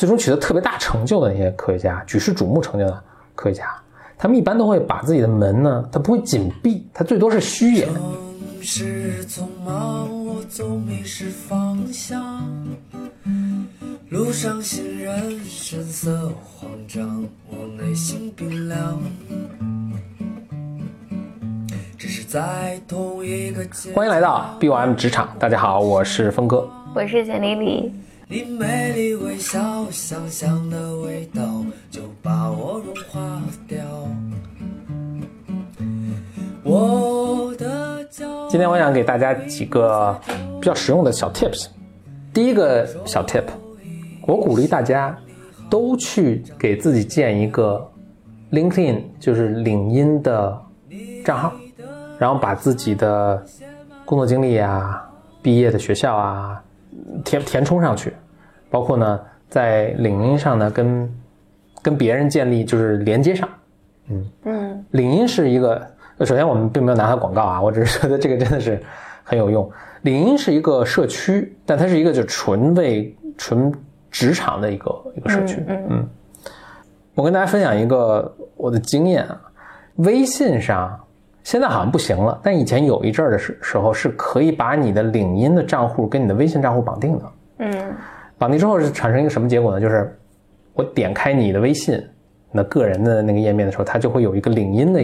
最终取得特别大成就的那些科学家，举世瞩目成就的科学家，他们一般都会把自己的门呢，他不会紧闭，他最多是虚掩。城市匆忙，我总迷失方向。路上行人神色慌张，我内心冰凉。只是在同一个欢迎来到 BOM 职场，大家好，我是峰哥。我是简丽丽，你美丽微笑，香香的味道就把我融化掉。我的今天我想给大家几个比较实用的小 tips。第一个小 tip，我鼓励大家都去给自己建一个 LinkedIn，就是领英的账号，然后把自己的工作经历啊、毕业的学校啊填填充上去，包括呢在领英上呢跟跟别人建立就是连接上。嗯嗯领英是一个，呃首先我们并没有拿它广告啊，我只是觉得这个真的是很有用。领英是一个社区，但它是一个就纯为纯职场的一个一个社区。嗯嗯我跟大家分享一个我的经验啊，微信上现在好像不行了，但以前有一阵儿的时时候是可以把你的领英的账户跟你的微信账户绑定的。嗯绑定之后是产生一个什么结果呢？就是我点开你的微信，那个人的那个页面的时候，它就会有一个领英的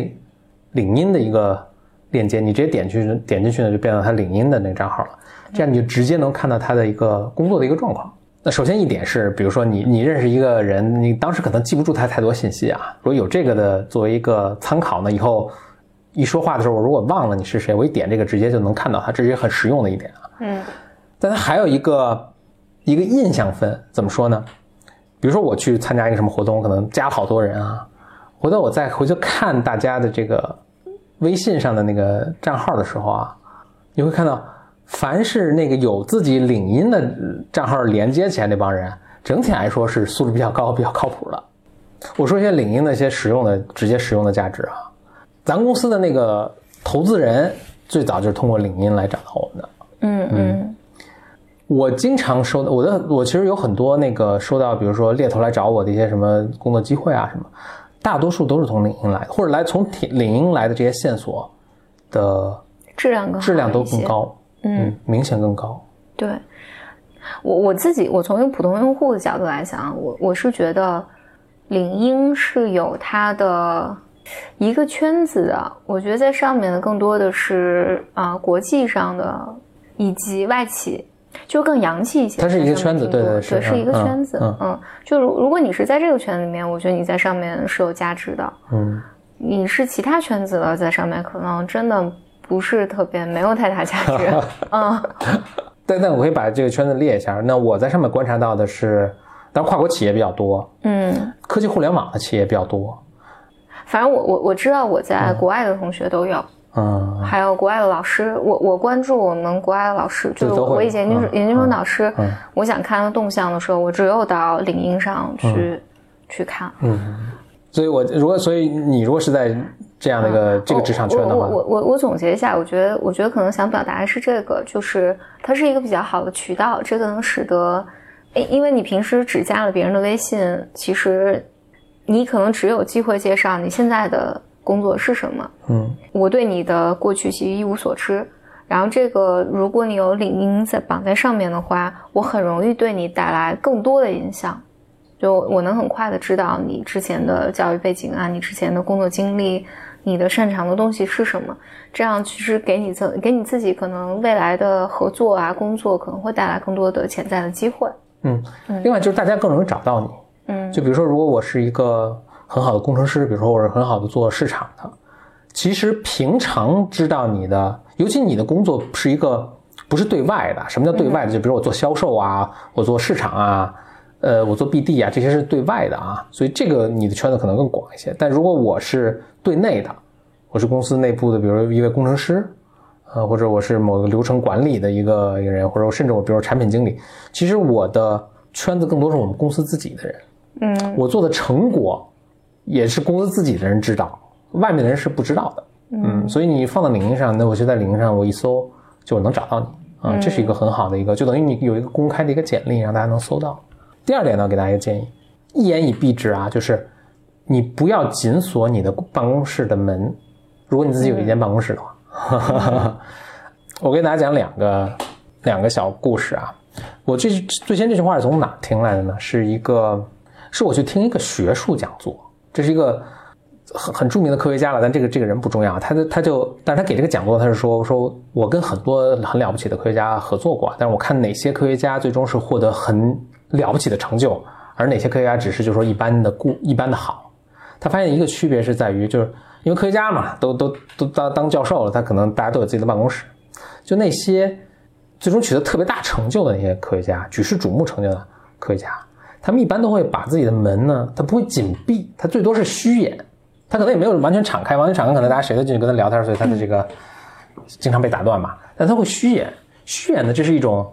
领英的一个链接，你直接点去点进去呢，就变到他领英的那个账号了。这样你就直接能看到他的一个工作的一个状况。那首先一点是，比如说你你认识一个人，你当时可能记不住他太多信息啊。如果有这个的作为一个参考呢，以后一说话的时候，我如果忘了你是谁，我一点这个直接就能看到他，这是很实用的一点啊。嗯但它还有一个一个印象分，怎么说呢？比如说我去参加一个什么活动，我可能加了好多人啊，回头我再回去看大家的这个微信上的那个账号的时候啊，你会看到，凡是那个有自己领英的账号连接起来那帮人，整体来说是素质比较高、比较靠谱的。我说一些领英的一些实用的、直接使用的价值啊，咱公司的那个投资人最早就是通过领英来找到我们的。嗯嗯我经常收到我的，我其实有很多那个收到，比如说猎头来找我的一些什么工作机会啊什么，大多数都是从领英来的，或者来从领英来的这些线索的质量更质量都更。高，嗯，明显更高。对，我我自己，我从一个普通用户的角度来讲，我我是觉得领英是有它的一个圈子的。我觉得在上面的更多的是啊、国际上的以及外企。就更洋气一些，它是一个圈子对，对对是是一个嗯圈子，嗯。嗯，就如如果你是在这个圈子里面，我觉得你在上面是有价值的，嗯，你是其他圈子的，在上面可能真的不是特别，没有太大价值。嗯。但但我可以把这个圈子列一下。那我在上面观察到的是，当然跨国企业比较多，嗯，科技互联网的企业比较多，反正我我我知道我在国外的同学都有，嗯，还有国外的老师。我我关注我们国外的老师，就是我以前研究生嗯研究生导师嗯，我想看他动向的时候，我只有到领英上去去看。嗯所以我如果所以你如果是在这样的一个这个职场圈的话，我我我我我总结一下，我觉得我觉得可能想表达的是这个，就是它是一个比较好的渠道，这个能使得，因因为你平时只加了别人的微信，其实你可能只有机会介绍你现在的工作是什么。嗯，我对你的过去其实一无所知。然后这个，如果你有领英在绑在上面的话，我很容易对你带来更多的影响。就我能很快的知道你之前的教育背景啊，你之前的工作经历，你的擅长的东西是什么，这样其实给你自给你自己可能未来的合作啊、工作可能会带来更多的潜在的机会。嗯，另外就是大家更容易找到你。嗯就比如说，如果我是一个很好的工程师，比如说我是很好的做市场的，其实平常知道你的，尤其你的工作是一个不是对外的。什么叫对外的？就比如我做销售啊，我做市场啊，呃，我做 BD 啊，这些是对外的啊，所以这个你的圈子可能更广一些。但如果我是对内的，我是公司内部的，比如一位工程师，呃，或者我是某个流程管理的一个一个人，或者甚至我比如说产品经理，其实我的圈子更多是我们公司自己的人。嗯我做的成果也是公司自己的人知道，外面的人是不知道的。嗯，所以你放到领英上，那我就在领英上我一搜就能找到你啊，这是一个很好的一个，就等于你有一个公开的一个简历，让大家能搜到。第二点呢，给大家一个建议，一言以蔽之啊，就是你不要紧锁你的办公室的门，如果你自己有一间办公室的话。我给大家讲两个两个小故事啊。我这最先这句话是从哪听来的呢？是一个是我去听一个学术讲座，这是一个很很著名的科学家了，但这个这个人不重要。他的他就，但是他给这个讲座，他是说说我跟很多很了不起的科学家合作过，但是我看哪些科学家最终是获得很了不起的成就，而哪些科学家只是就说一般的故一般的好。他发现一个区别是在于，就是因为科学家嘛，都都都当当教授了，他可能大家都有自己的办公室。就那些最终取得特别大成就的那些科学家，举世瞩目成就的科学家，他们一般都会把自己的门呢，他不会紧闭，他最多是虚掩，他可能也没有完全敞开，完全敞开可能大家谁都进去跟他聊天，所以他的这个经常被打断嘛。但他会虚掩，虚掩的这是一种，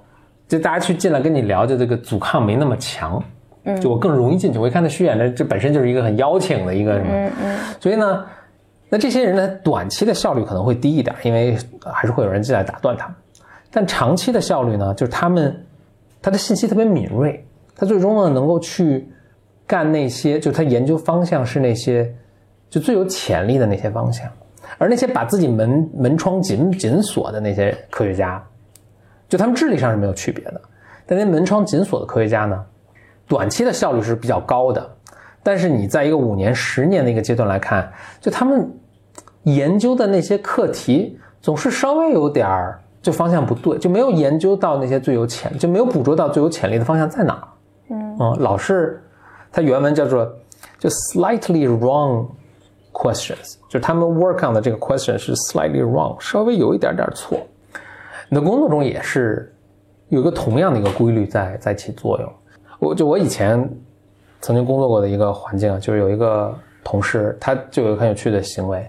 就大家去进来跟你聊，就这个阻抗没那么强，嗯，就我更容易进去。我一看他虚掩的，这本身就是一个很邀请的一个什么，嗯嗯，所以呢。那这些人呢，短期的效率可能会低一点，因为还是会有人进来打断他们。但长期的效率呢，就是他们他的信息特别敏锐，他最终呢能够去干那些，就他研究方向是那些就最有潜力的那些方向。而那些把自己门门窗紧紧锁的那些科学家，就他们智力上是没有区别的。但那门窗紧锁的科学家呢，短期的效率是比较高的。但是你在一个五年、十年的一个阶段来看，就他们。研究的那些课题总是稍微有点儿就方向不对，就没有研究到那些最有潜，就没有捕捉到最有潜力的方向在哪儿。嗯，老是，它原文叫做就 slightly wrong questions，就他们 work on 的这个 question 是 slightly wrong，稍微有一点点错。你的工作中也是有一个同样的一个规律在在起作用。我就我以前曾经工作过的一个环境，就是有一个同事，他就有很有趣的行为。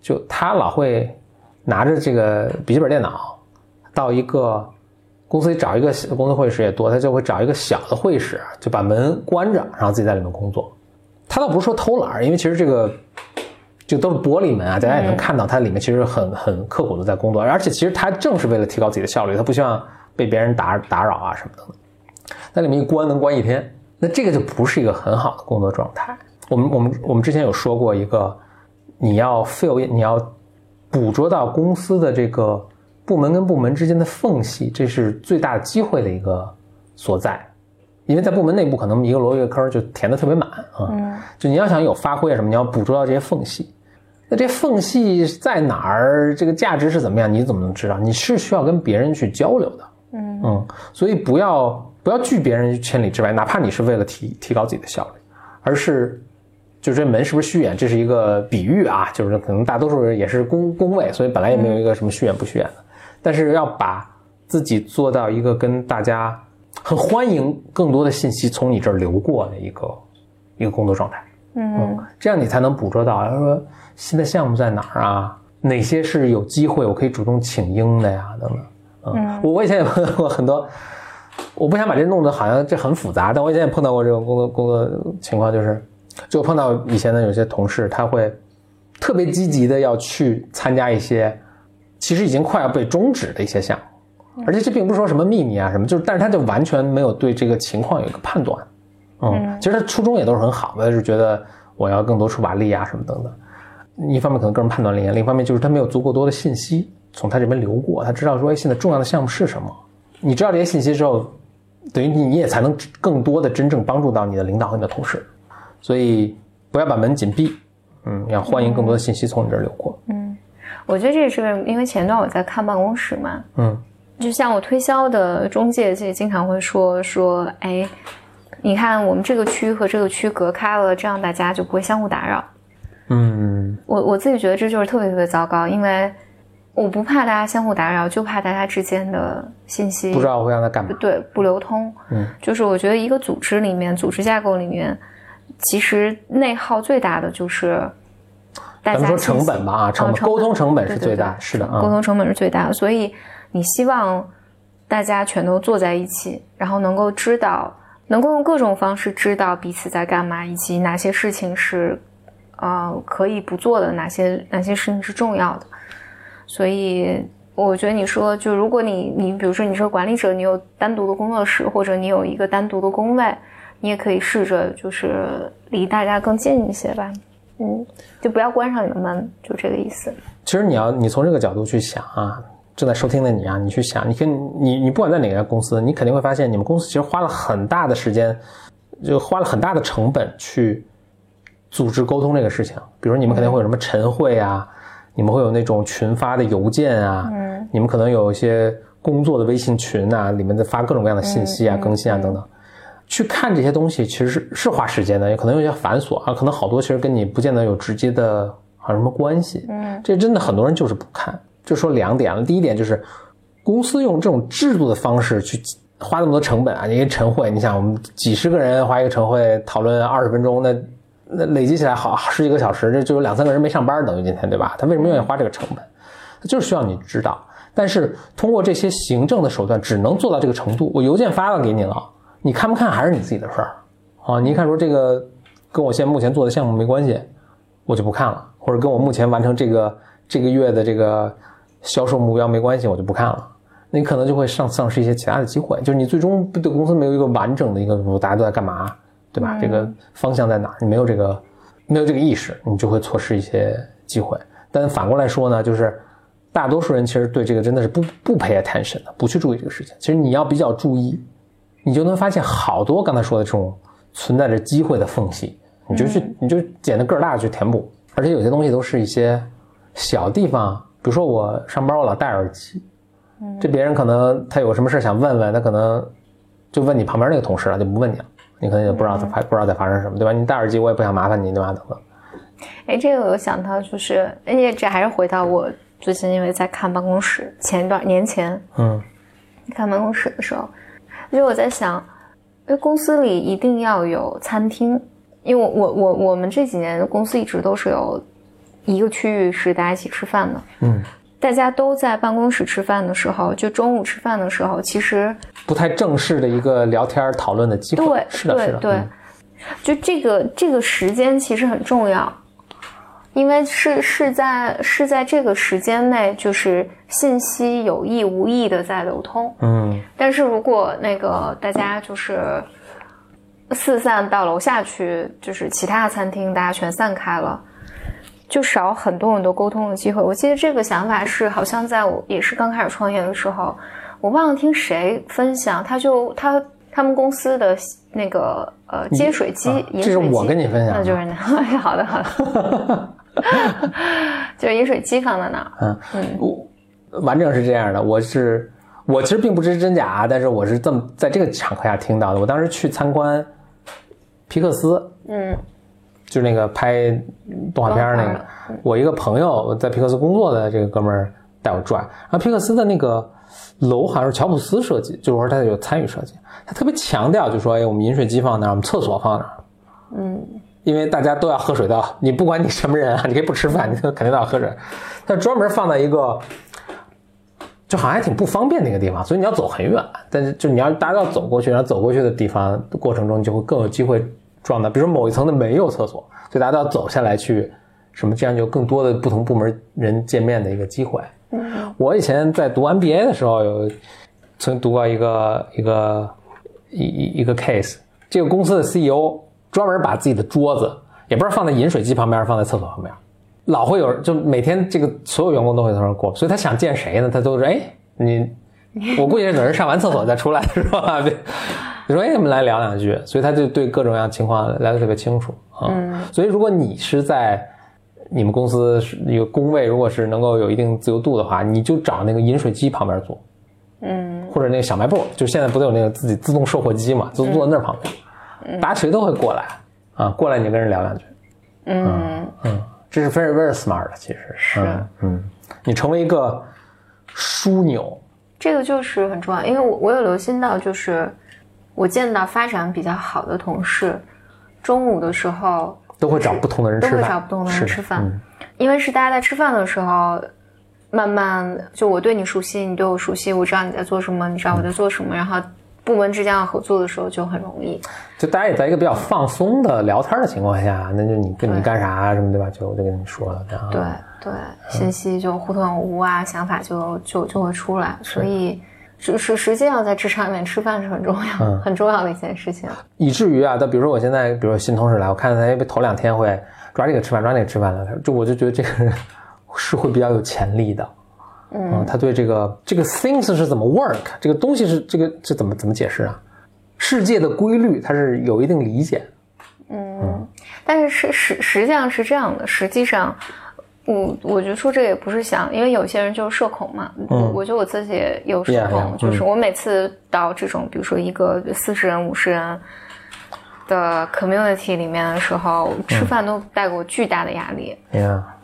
就他老会拿着这个笔记本电脑，到一个公司里找一个公司会议室也多，他就会找一个小的会议室，就把门关着，然后自己在里面工作。他倒不是说偷懒，因为其实这个就都是玻璃门啊，大家也能看到他里面其实很很刻苦的在工作，而且其实他正是为了提高自己的效率，他不希望被别人打打扰啊什么的。在里面一关能关一天，那这个就不是一个很好的工作状态。我们我们我们之前有说过一个。你要 feel 你要捕捉到公司的这个部门跟部门之间的缝隙，这是最大的机会的一个所在。因为在部门内部，可能一个萝卜一个坑就填的特别满啊。嗯。就你要想有发挥什么，你要捕捉到这些缝隙。那这缝隙在哪儿？这个价值是怎么样？你怎么能知道？你是需要跟别人去交流的。嗯嗯。所以不要不要拒别人千里之外，哪怕你是为了提提高自己的效率，而是。就这门是不是虚掩？这是一个比喻啊，就是可能大多数人也是工工位，所以本来也没有一个什么虚掩不虚掩的。但是要把自己做到一个跟大家很欢迎更多的信息从你这儿流过的一个一个工作状态。嗯，这样你才能捕捉到，说新的项目在哪儿啊？哪些是有机会我可以主动请缨的呀？等等。嗯，我我以前也碰到过很多，我不想把这弄得好像这很复杂，但我以前也碰到过这种工作工作情况，就是。就碰到以前的有些同事，他会特别积极的要去参加一些其实已经快要被终止的一些项目，而且这并不是说什么秘密啊什么，就是但是他就完全没有对这个情况有一个判断，嗯，其实他初衷也都是很好的，就是觉得我要更多出把力啊什么等等。一方面可能个人判断力，另一方面就是他没有足够多的信息从他这边流过，他知道说现在重要的项目是什么。你知道这些信息之后，等于你你也才能更多的真正帮助到你的领导和你的同事。所以不要把门紧闭，嗯，要欢迎更多的信息从你这儿流过。嗯，我觉得这也是因为前段我在看办公室嘛，嗯，就像我推销的中介，其实经常会说说，哎，你看我们这个区和这个区隔开了，这样大家就不会相互打扰。嗯，我我自己觉得这就是特别特别糟糕，因为我不怕大家相互打扰，就怕大家之间的信息不知道我会让他干嘛，对，不流通。嗯，就是我觉得一个组织里面，组织架构里面。其实内耗最大的就是，咱们说成本吧啊，成沟通成本是最大，是的，沟通成本是最大的。所以你希望大家全都坐在一起，然后能够知道，能够用各种方式知道彼此在干嘛，以及哪些事情是呃可以不做的，哪些哪些事情是重要的。所以我觉得你说，就如果你你比如说你是管理者，你有单独的工作室，或者你有一个单独的工位。你也可以试着就是离大家更近一些吧。嗯，就不要关上你的门，就这个意思。其实你要你从这个角度去想啊，正在收听的你啊，你去想，你跟你你不管在哪家公司，你肯定会发现你们公司其实花了很大的时间，就花了很大的成本去组织沟通这个事情。比如你们肯定会有什么晨会啊，你们会有那种群发的邮件啊，嗯你们可能有一些工作的微信群啊，里面在发各种各样的信息啊、嗯更新啊等等。去看这些东西其实是是花时间的，也可能有些繁琐啊，可能好多其实跟你不见得有直接的啊什么关系。嗯这真的很多人就是不看。就说两点了，第一点就是公司用这种制度的方式去花那么多成本啊，一个晨会，你想我们几十个人花一个晨会讨论二十分钟，那那累积起来好十几个小时，这就有两三个人没上班，等于今天对吧？他为什么愿意花这个成本？他就是需要你知道。但是通过这些行政的手段，只能做到这个程度。我邮件发了给你了，你看不看还是你自己的事儿啊。你一看说这个跟我现在目前做的项目没关系，我就不看了，或者跟我目前完成这个这个月的这个销售目标没关系，我就不看了。那你可能就会丧丧失一些其他的机会，就是你最终对公司没有一个完整的一个，大家都在干嘛，对吧？这个方向在哪儿？你没有这个没有这个意识，你就会错失一些机会。但反过来说呢，就是大多数人其实对这个真的是不不 pay attention 的，不去注意这个事情。其实你要比较注意，你就能发现好多刚才说的这种存在着机会的缝隙，你就去你就捡着个儿大的去填补。而且有些东西都是一些小地方，比如说我上班我老戴耳机，这别人可能他有什么事想问问，他可能就问你旁边那个同事了，就不问你了，你可能也不知道在发不知道在发生什么，对吧？你戴耳机我也不想麻烦你，对吧？等等。哎，这个我有想到，就是，而且这还是回到我最近因为在看办公室，前一段年前嗯看办公室的时候，就我在想，因为公司里一定要有餐厅，因为我我我我们这几年公司一直都是有一个区域是大家一起吃饭的，嗯，大家都在办公室吃饭的时候，就中午吃饭的时候，其实不太正式的一个聊天讨论的机会。对是的，是的，对就这个这个时间其实很重要，因为是是在是在这个时间内，就是信息有意无意的在流通。嗯但是如果那个大家就是四散到楼下去，就是其他的餐厅，大家全散开了。就少很多很多沟通的机会。我记得这个想法是，好像在我也是刚开始创业的时候，我忘了听谁分享，他就他他们公司的那个呃接水机，啊这是饮水机我跟你分享的那就是那，哎好的好的，就是饮水机放在那儿，嗯，我完整是这样的，我是我其实并不知真假，但是我是这么在这个场合下听到的。我当时去参观皮克斯，嗯。就是那个拍动画片那个我一个朋友在皮克斯工作的这个哥们儿带我转，然后皮克斯的那个楼好像是乔布斯设计，就是说他有参与设计，他特别强调就说，哎，我们饮水机放哪儿，我们厕所放哪儿，嗯因为大家都要喝水的，你不管你什么人啊，你可以不吃饭，你都肯定都要喝水，他专门放在一个。就好像还挺不方便的一个地方，所以你要走很远。但是就你要大家要走过去，然后走过去的地方过程中，你就会更有机会撞到，比如说某一层的没有厕所，所以大家都要走下来去什么，这样就更多的不同部门人见面的一个机会。嗯我以前在读 MBA 的时候，有曾读过一个一个一一一个 case，这个公司的 CEO 专门把自己的桌子也不知道放在饮水机旁边，放在厕所旁边，老会有人就每天这个所有员工都会从那儿过，所以他想见谁呢？他都是哎你，我估计是等人上完厕所再出来是吧？对，你说哎我们来聊两句，所以他就对各种各样情况来的特别清楚啊。嗯所以如果你是在你们公司是一个工位，如果是能够有一定自由度的话，你就找那个饮水机旁边坐，嗯。或者那个小卖部，就现在不都有那个自己自动售货机嘛，就坐在那儿旁边，大家谁都会过来啊，过来你就跟人聊两句，嗯。嗯，这是 very very smart 的，其实是。嗯嗯，你成为一个枢纽，这个就是很重要，因为我我有留心到，就是我见到发展比较好的同事，中午的时候都会找不同的人吃饭，都会找不同的人吃饭，嗯因为是大家在吃饭的时候，慢慢就我对你熟悉，你对我熟悉，我知道你在做什么，你知道我在做什么，然后部门之间要合作的时候就很容易。就大家也在一个比较放松的聊天的情况下，那就你跟你干啥啊什么对吧？就我就跟你说了，这样对对，信息就互通有无啊，想法就就就会出来，所以是是，实实际上在职场里面吃饭是很重要、嗯很重要的一件事情。以至于啊，到比如说我现在，比如说新同事来，我看他头两天会抓这个吃饭，抓那个吃饭了，就我就觉得这个人 是会比较有潜力的。嗯，他对这个这个 things 是怎么 work，这个东西是这个这怎么怎么解释啊？世界的规律，他是有一定理解。嗯但是实实实际上是这样的，实际上，我我觉得说这个也不是想，因为有些人就是社恐嘛，我我觉得我自己也有社恐 yeah，就是我每次到这种比如说一个四十人、五十人的 community 里面的时候，吃饭都带给我巨大的压力，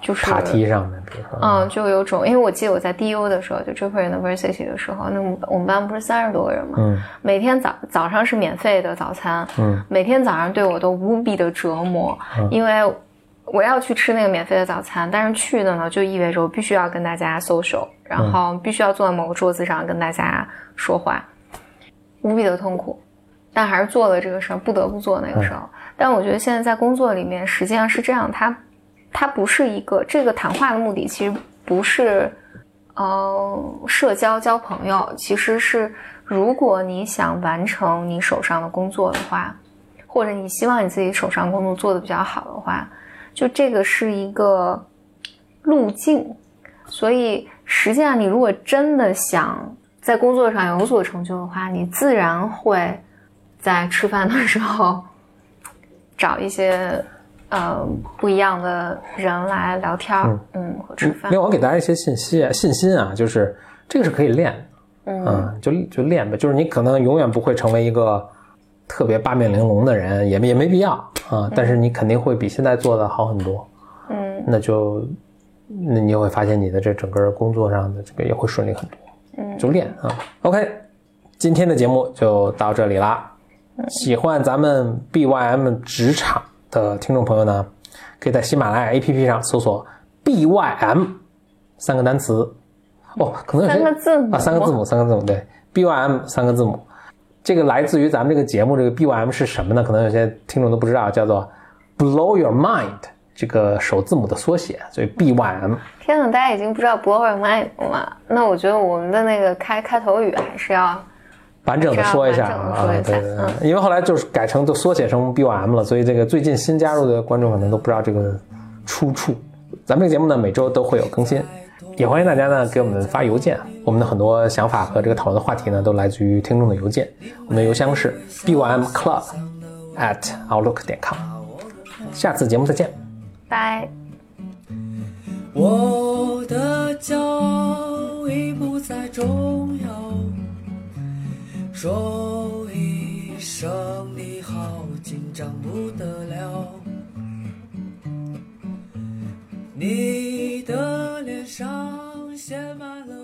就是爬梯上面，比如说，嗯，就有种，因为我记得我在 DU 的时候，就 Draper University 的时候，那我们我们班不是三十多个人嘛，嗯每天早早上是免费的早餐，嗯，每天早上对我都无比的折磨，因为我要去吃那个免费的早餐，但是去的呢就意味着我必须要跟大家 social，然后必须要坐在某个桌子上跟大家说话，无比的痛苦，但还是做了这个事儿，不得不做那个时候。但我觉得现在在工作里面，实际上是这样，它它不是一个这个谈话的目的，其实不是呃社交交朋友，其实是如果你想完成你手上的工作的话，或者你希望你自己手上工作做得比较好的话，就这个是一个路径。所以实际上，你如果真的想在工作上有所成就的话，你自然会在吃饭的时候 找一些呃不一样的人来聊天儿，嗯，和吃饭另。外，我给大家一些信息信心啊，就是这个是可以练的，嗯，就就练呗。就是你可能永远不会成为一个特别八面玲珑的人，也没也没必要啊，但是你肯定会比现在做的好很多。嗯，那就那你就会发现你的这整个工作上的这个也会顺利很多。嗯，就练啊。OK，今天的节目就到这里啦。喜欢咱们 BYM 职场的听众朋友呢，可以在喜马拉雅 APP 上搜索 BYM 三个单词。哦，可能有些三个字母啊，三个字母，三个字母，对，BYM 三个字母。这个来自于咱们这个节目，这个 BYM 是什么呢？可能有些听众都不知道，叫做 Blow Your Mind 这个首字母的缩写，所以 BYM。天呐，大家已经不知道 blow your mind 了吗？那我觉得我们的那个开开头语还是要完整的说一下啊，对对对，因为后来就是改成就缩写成 BYM 了，所以这个最近新加入的观众可能都不知道这个出处。咱们这个节目呢，每周都会有更新，也欢迎大家呢给我们发邮件，我们的很多想法和这个讨论的话题呢，都来自于听众的邮件，我们的邮箱是 bymclub at outlook 点 com。下次节目再见。拜。我的骄傲已不再重要，说一声你好，紧张不得了。你的脸上写满了